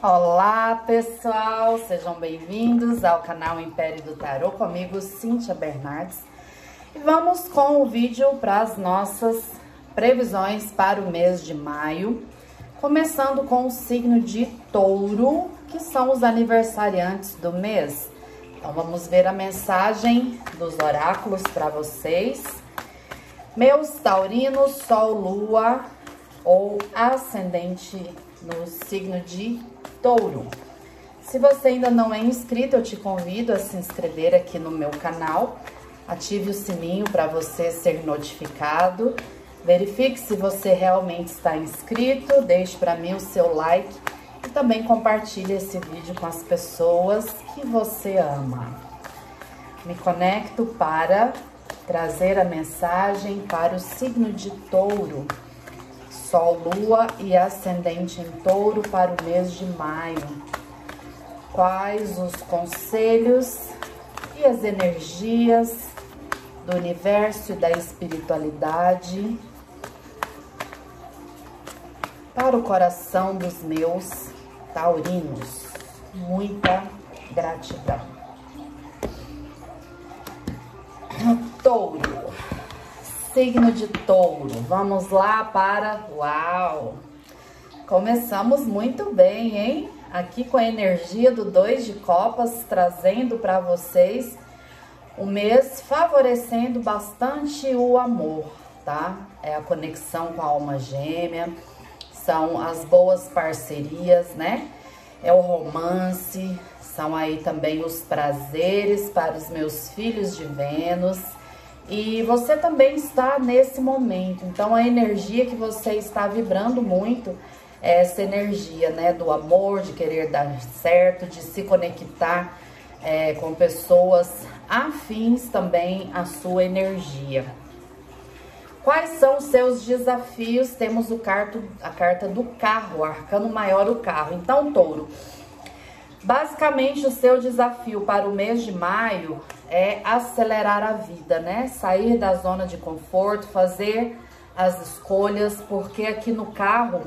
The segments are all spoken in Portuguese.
Olá pessoal, sejam bem-vindos ao canal Império do Tarô, comigo Cíntia Bernardes. E vamos com o vídeo para as nossas previsões para o mês de maio, começando com o signo de touro, que são os aniversariantes do mês. Então vamos ver a mensagem dos oráculos para vocês. Meus taurinos, sol, lua ou ascendente no signo de touro. Se você ainda não é inscrito, eu te convido a se inscrever aqui no meu canal. Ative o sininho para você ser notificado. Verifique se você realmente está inscrito, deixe para mim o seu like e também compartilhe esse vídeo com as pessoas que você ama. Me conecto para trazer a mensagem para o signo de touro. Sol, Lua e Ascendente em Touro para o mês de maio. Quais os conselhos e as energias do universo e da espiritualidade para o coração dos meus taurinos? Muita gratidão. Touro signo de touro. Vamos lá para... Uau! Começamos muito bem, hein? Aqui com a energia do dois de copas, trazendo para vocês o mês favorecendo bastante o amor, tá? É a conexão com a alma gêmea, são as boas parcerias, né? É o romance, são aí também os prazeres para os meus filhos de Vênus e você também está nesse momento. Então a energia que você está vibrando muito é essa energia, né, do amor, de querer dar certo, de se conectar é, com pessoas afins também à sua energia. Quais são os seus desafios? Temos o carto, a carta do carro, arcano maior o carro. Então, touro, basicamente o seu desafio para o mês de maio é acelerar a vida, né? Sair da zona de conforto, fazer as escolhas, porque aqui no carro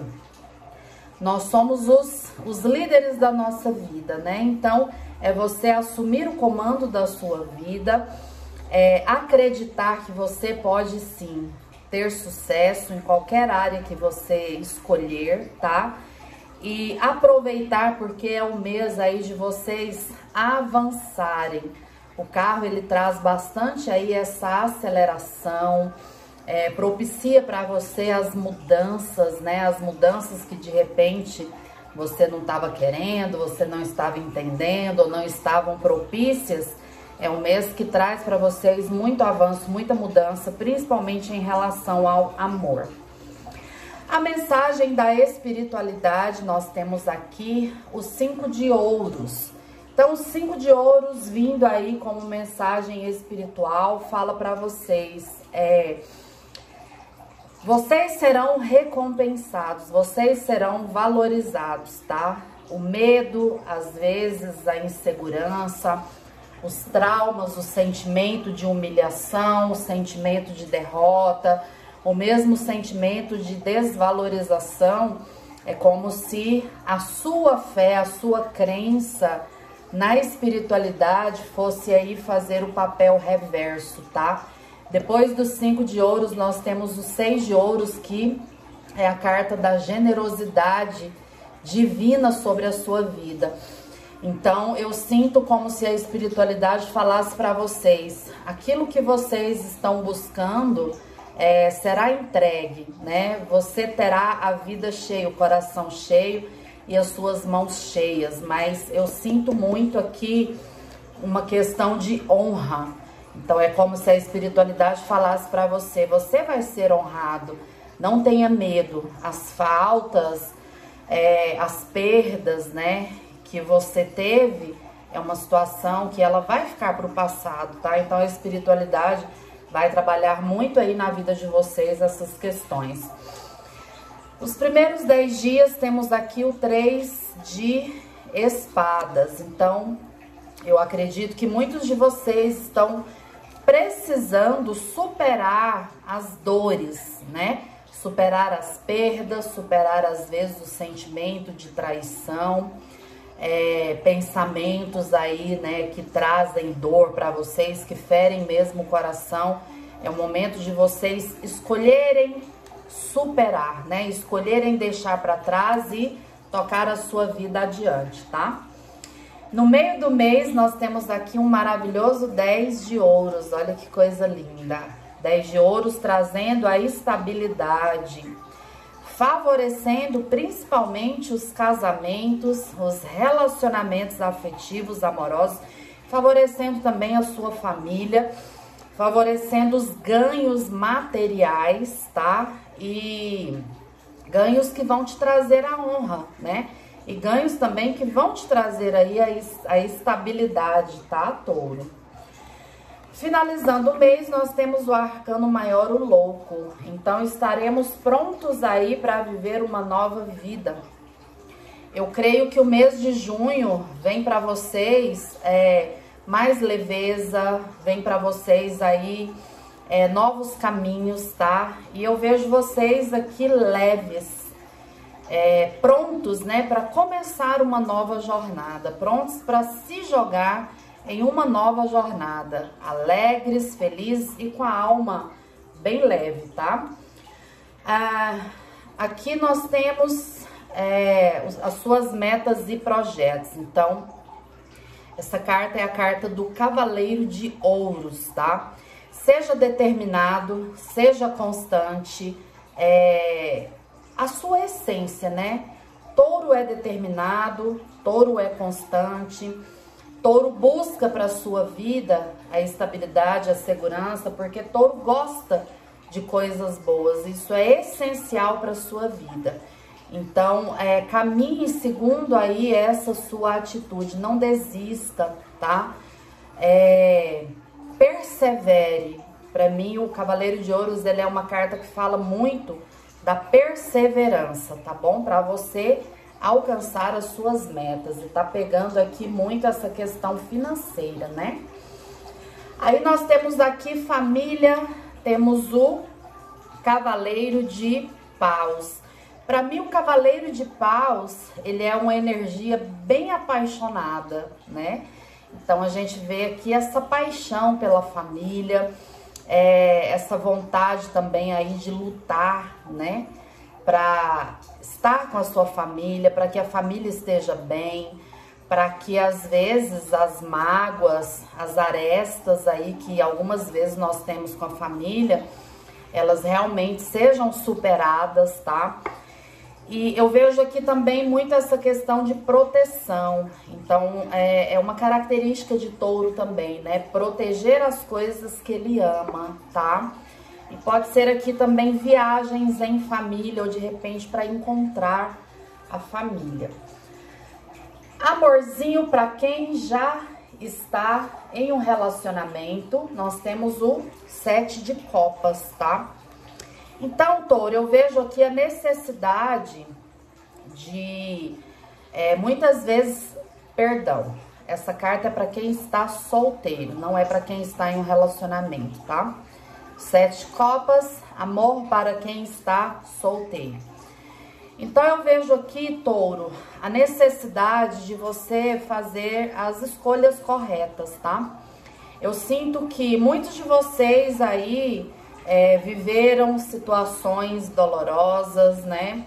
nós somos os, os líderes da nossa vida, né? Então é você assumir o comando da sua vida, é, acreditar que você pode sim ter sucesso em qualquer área que você escolher, tá? E aproveitar porque é o mês aí de vocês avançarem o carro ele traz bastante aí essa aceleração, é, propicia para você as mudanças, né? As mudanças que de repente você não estava querendo, você não estava entendendo ou não estavam propícias. É um mês que traz para vocês muito avanço, muita mudança, principalmente em relação ao amor. A mensagem da espiritualidade, nós temos aqui os cinco de ouros. Então, cinco de ouros vindo aí como mensagem espiritual, fala para vocês, é, vocês serão recompensados, vocês serão valorizados, tá? O medo, às vezes, a insegurança, os traumas, o sentimento de humilhação, o sentimento de derrota, o mesmo sentimento de desvalorização, é como se a sua fé, a sua crença na espiritualidade fosse aí fazer o papel reverso, tá? Depois dos cinco de ouros, nós temos os seis de ouros, que é a carta da generosidade divina sobre a sua vida. Então, eu sinto como se a espiritualidade falasse para vocês: aquilo que vocês estão buscando é, será entregue, né? Você terá a vida cheia, o coração cheio e as suas mãos cheias, mas eu sinto muito aqui uma questão de honra. Então é como se a espiritualidade falasse para você: você vai ser honrado, não tenha medo. As faltas, é, as perdas, né, que você teve é uma situação que ela vai ficar para o passado, tá? Então a espiritualidade vai trabalhar muito aí na vida de vocês essas questões. Os primeiros 10 dias temos aqui o 3 de espadas. Então, eu acredito que muitos de vocês estão precisando superar as dores, né? superar as perdas, superar às vezes o sentimento de traição, é, pensamentos aí, né, que trazem dor para vocês, que ferem mesmo o coração. É o momento de vocês escolherem superar, né? Escolherem deixar para trás e tocar a sua vida adiante, tá? No meio do mês, nós temos aqui um maravilhoso 10 de ouros. Olha que coisa linda. 10 de ouros trazendo a estabilidade, favorecendo principalmente os casamentos, os relacionamentos afetivos, amorosos, favorecendo também a sua família, favorecendo os ganhos materiais, tá? E ganhos que vão te trazer a honra, né? E ganhos também que vão te trazer aí a, a estabilidade, tá, touro? Finalizando o mês, nós temos o arcano maior, o louco. Então, estaremos prontos aí para viver uma nova vida. Eu creio que o mês de junho vem para vocês é, mais leveza, vem para vocês aí é, novos caminhos, tá? E eu vejo vocês aqui leves, é, prontos, né, para começar uma nova jornada, prontos para se jogar em uma nova jornada, alegres, felizes e com a alma bem leve, tá? Ah, aqui nós temos é, as suas metas e projetos, então essa carta é a carta do Cavaleiro de Ouros, tá? Seja determinado, seja constante, é, a sua essência, né? Touro é determinado, touro é constante, touro busca para sua vida a estabilidade, a segurança, porque touro gosta de coisas boas. Isso é essencial para sua vida. Então, é, caminhe segundo aí essa sua atitude, não desista, tá? É, persevere. Para mim, o Cavaleiro de Ouros, ele é uma carta que fala muito da perseverança, tá bom? Para você alcançar as suas metas. E tá pegando aqui muito essa questão financeira, né? Aí nós temos aqui família, temos o Cavaleiro de Paus. Para mim, o Cavaleiro de Paus, ele é uma energia bem apaixonada, né? Então, a gente vê aqui essa paixão pela família, é, essa vontade também aí de lutar, né? Para estar com a sua família, para que a família esteja bem, para que às vezes as mágoas, as arestas aí que algumas vezes nós temos com a família, elas realmente sejam superadas, tá? E eu vejo aqui também muito essa questão de proteção. Então, é, é, uma característica de touro também, né? Proteger as coisas que ele ama, tá? E pode ser aqui também viagens em família ou de repente para encontrar a família. Amorzinho para quem já está em um relacionamento, nós temos o sete de copas, tá? Então, Touro, eu vejo aqui a necessidade de é, muitas vezes, perdão, essa carta é para quem está solteiro, não é para quem está em um relacionamento, tá? Sete copas, amor para quem está solteiro. Então eu vejo aqui, touro, a necessidade de você fazer as escolhas corretas, tá? Eu sinto que muitos de vocês aí é, viveram situações dolorosas, né?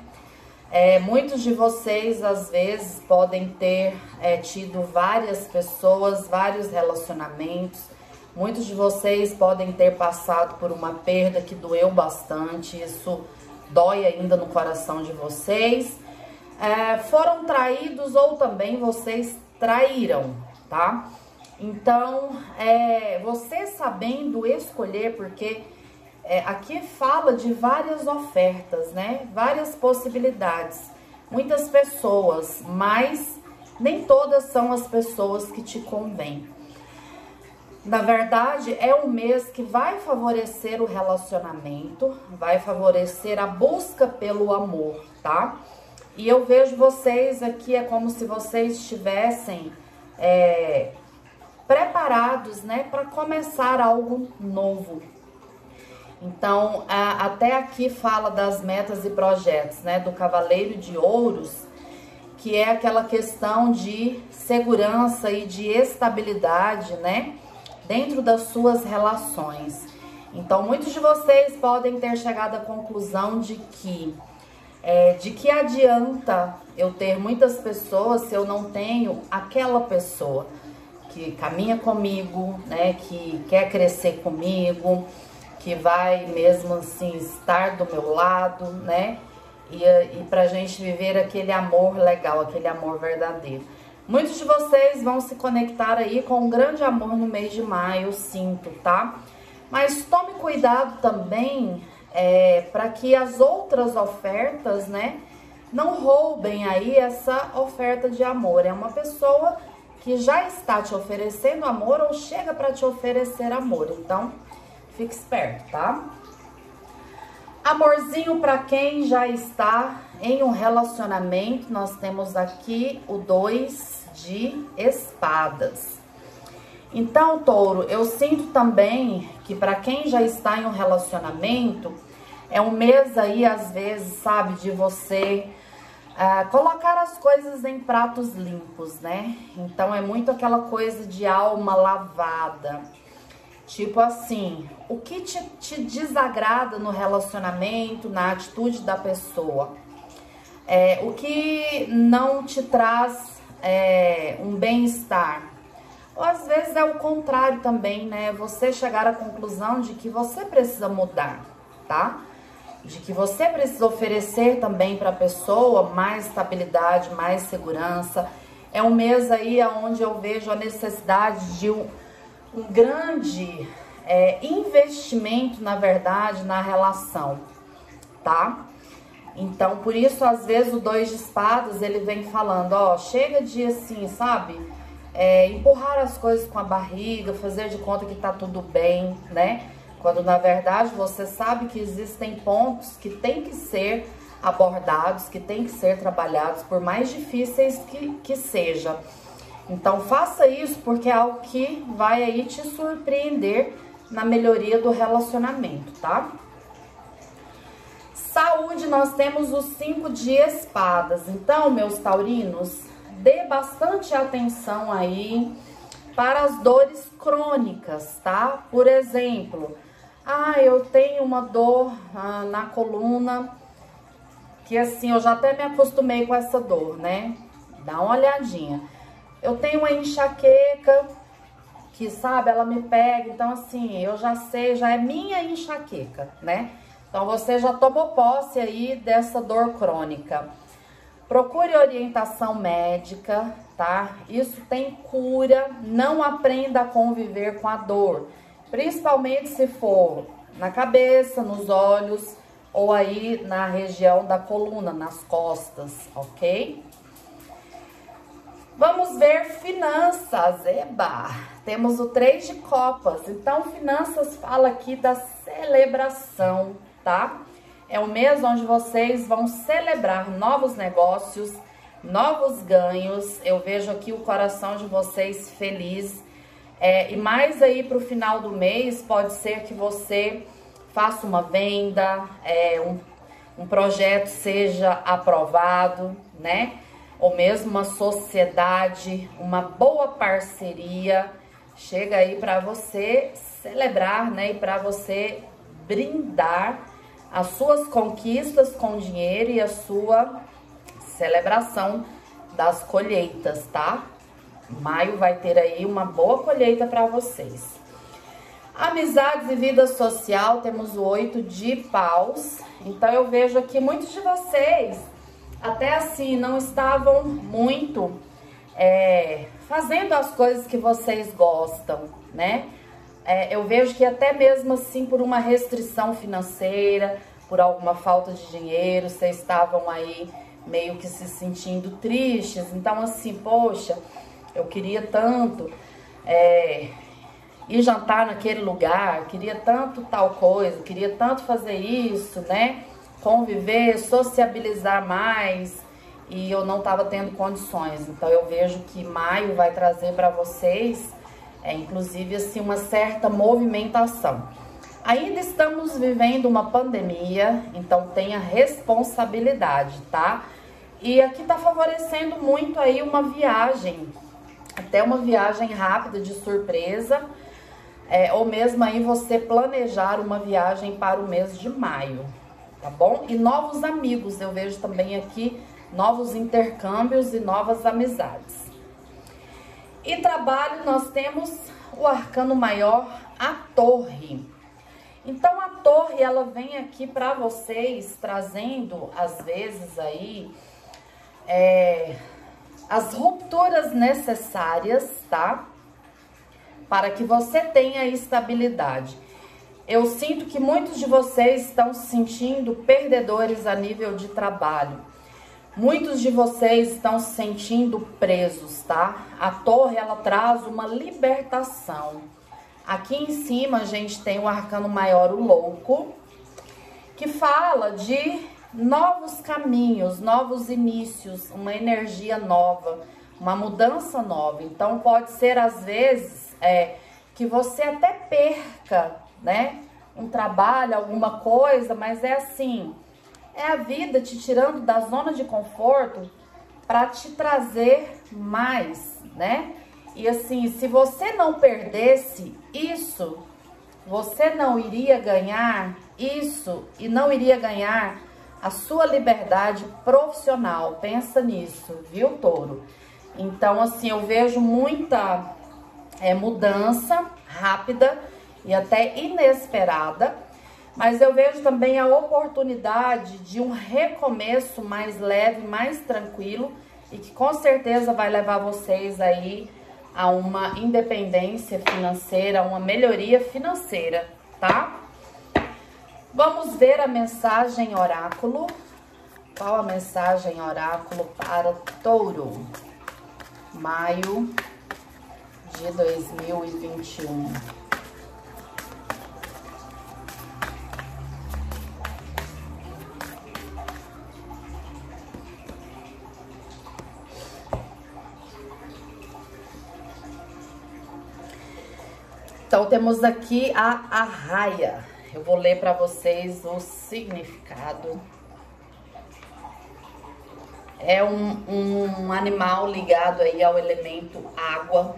É, muitos de vocês, às vezes, podem ter é, tido várias pessoas, vários relacionamentos. Muitos de vocês podem ter passado por uma perda que doeu bastante. Isso dói ainda no coração de vocês. É, foram traídos ou também vocês traíram, tá? Então, é, você sabendo escolher, porque é, aqui fala de várias ofertas, né? Várias possibilidades. Muitas pessoas, mas nem todas são as pessoas que te convêm. Na verdade, é um mês que vai favorecer o relacionamento, vai favorecer a busca pelo amor, tá? E eu vejo vocês aqui, é como se vocês estivessem é, preparados, né, para começar algo novo, Então, a, até aqui fala das metas e projetos, né, do Cavaleiro de Ouros, que é aquela questão de segurança e de estabilidade, né, dentro das suas relações. Então, muitos de vocês podem ter chegado à conclusão de que é, de que adianta eu ter muitas pessoas se eu não tenho aquela pessoa que caminha comigo, né, que quer crescer comigo, que vai mesmo assim estar do meu lado, né? E, e pra gente viver aquele amor legal, aquele amor verdadeiro. Muitos de vocês vão se conectar aí com um grande amor no mês de maio, sinto, tá? Mas tome cuidado também é, para que as outras ofertas, né, não roubem aí essa oferta de amor. É uma pessoa que já está te oferecendo amor ou chega para te oferecer amor. Então, fique esperto, tá? Amorzinho para quem já está em um relacionamento, nós temos aqui o dois de espadas. Então, touro, eu sinto também que para quem já está em um relacionamento, é um mês aí, às vezes, sabe, de você uh, colocar as coisas em pratos limpos, né? Então, é muito aquela coisa de alma lavada. Tipo assim, o que te, te desagrada no relacionamento, na atitude da pessoa? É, o que não te traz é, um bem-estar? Ou às vezes é o contrário também, né? Você chegar à conclusão de que você precisa mudar, tá? De que você precisa oferecer também para a pessoa mais estabilidade, mais segurança. É um mês aí onde eu vejo a necessidade de um, um grande é, investimento, na verdade, na relação, tá? Então, por isso, às vezes, o dois de espadas, ele vem falando, ó, chega de assim, sabe? é, empurrar as coisas com a barriga, fazer de conta que tá tudo bem, né? Quando na verdade você sabe que existem pontos que tem que ser abordados, que tem que ser trabalhados, por mais difíceis que, que seja. Então faça isso porque é algo que vai aí te surpreender na melhoria do relacionamento, tá? Saúde, nós temos os cinco de espadas. Então, meus taurinos, dê bastante atenção aí para as dores crônicas, tá? Por exemplo, ah, eu tenho uma dor ah, na coluna, que assim, eu já até me acostumei com essa dor, né? Dá uma olhadinha. Eu tenho uma enxaqueca, que sabe, ela me pega, então assim, eu já sei, já é minha enxaqueca, né? Então você já tomou posse aí dessa dor crônica. Procure orientação médica, tá? Isso tem cura, não aprenda a conviver com a dor, principalmente se for na cabeça, nos olhos ou aí na região da coluna, nas costas, ok? Vamos ver finanças, eba! Temos o três de copas, então finanças fala aqui da celebração, tá? É um mês onde vocês vão celebrar novos negócios, novos ganhos. Eu vejo aqui o coração de vocês feliz. É, e mais aí para o final do mês, pode ser que você faça uma venda, é, um, um projeto seja aprovado, né? Ou mesmo uma sociedade, uma boa parceria chega aí para você celebrar, né? E para você brindar as suas conquistas com dinheiro e a sua celebração das colheitas, tá? Maio vai ter aí uma boa colheita para vocês. Amizades e vida social, temos o oito de paus. Então eu vejo aqui muitos de vocês, até assim, não estavam muito é, fazendo as coisas que vocês gostam, né? É, eu vejo que até mesmo assim por uma restrição financeira, por alguma falta de dinheiro, vocês estavam aí meio que se sentindo tristes. Então, assim, poxa, eu queria tanto é, ir jantar naquele lugar, queria tanto tal coisa, queria tanto fazer isso, né? Conviver, sociabilizar mais e eu não estava tendo condições. Então, eu vejo que maio vai trazer para vocês é, inclusive assim, uma certa movimentação. Ainda estamos vivendo uma pandemia, então tenha responsabilidade, tá? E aqui tá favorecendo muito aí uma viagem, até uma viagem rápida de surpresa, é, ou mesmo aí você planejar uma viagem para o mês de maio, tá bom? E novos amigos, eu vejo também aqui novos intercâmbios e novas amizades. E trabalho, nós temos o arcano maior, a torre. Então a torre ela vem aqui para vocês trazendo às vezes aí é, as rupturas necessárias, tá? Para que você tenha estabilidade. Eu sinto que muitos de vocês estão se sentindo perdedores a nível de trabalho. Muitos de vocês estão se sentindo presos, tá? A torre ela traz uma libertação. Aqui em cima a gente tem o arcano maior, o louco, que fala de novos caminhos, novos inícios, uma energia nova, uma mudança nova. Então pode ser às vezes é, que você até perca, né? Um trabalho, alguma coisa, mas é assim, é a vida te tirando da zona de conforto para te trazer mais, né? E assim, se você não perdesse isso, você não iria ganhar isso e não iria ganhar a sua liberdade profissional. Pensa nisso, viu, touro? Então, assim, eu vejo muita é, mudança rápida e até inesperada, mas eu vejo também a oportunidade de um recomeço mais leve, mais tranquilo e que com certeza vai levar vocês aí a uma independência financeira, uma melhoria financeira, tá? Vamos ver a mensagem oráculo. Qual a mensagem oráculo para touro? Maio de 2021. Então, temos aqui a arraia. Eu vou ler para vocês o significado. É um, um animal ligado aí ao elemento água.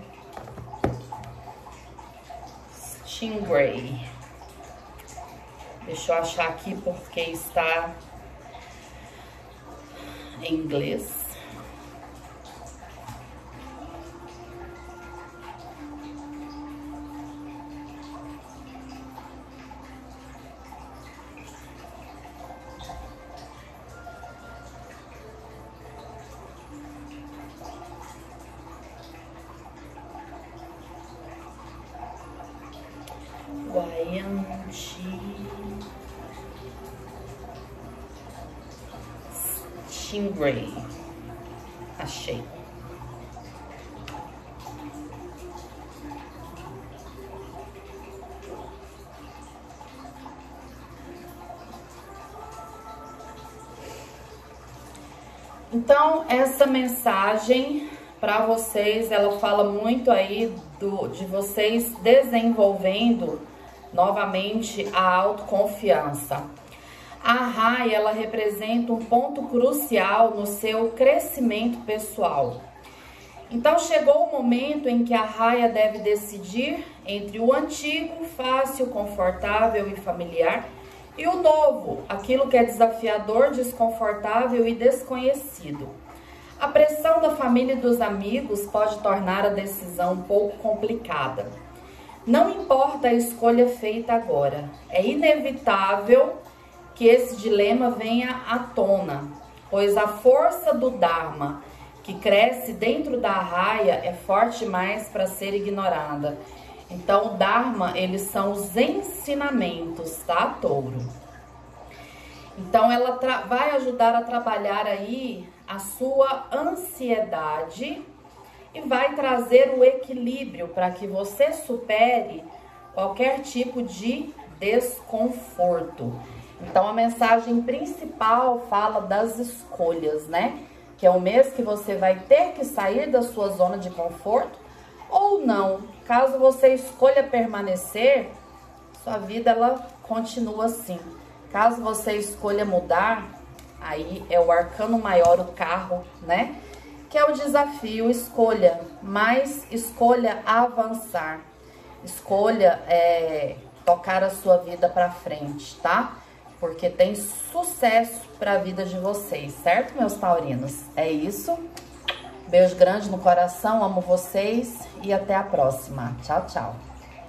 Stingray. Deixa eu achar aqui porque está em inglês. Stingray. Achei. Então, essa mensagem para vocês, ela fala muito aí do, de vocês desenvolvendo novamente a autoconfiança. A RAI, ela representa um ponto crucial no seu crescimento pessoal. Então chegou o momento em que a raia deve decidir entre o antigo, fácil, confortável e familiar, e o novo, aquilo que é desafiador, desconfortável e desconhecido. A pressão da família e dos amigos pode tornar a decisão um pouco complicada. Não importa a escolha feita agora, é inevitável que esse dilema venha à tona, pois a força do Dharma que cresce dentro da raia é forte demais para ser ignorada. Então, o Dharma, eles são os ensinamentos, tá, touro? Então, ela vai ajudar a trabalhar aí a sua ansiedade e vai trazer o equilíbrio para que você supere qualquer tipo de desconforto. Então a mensagem principal fala das escolhas, né? Que é o mês que você vai ter que sair da sua zona de conforto ou não. Caso você escolha permanecer, sua vida ela continua assim. Caso você escolha mudar, aí é o arcano maior, o carro, né? Que é o desafio, escolha, mas escolha avançar. Escolha é, tocar a sua vida para frente, tá? Porque tem sucesso para a vida de vocês, certo, meus taurinos? É isso. Beijo grande no coração, amo vocês e até a próxima. Tchau, tchau.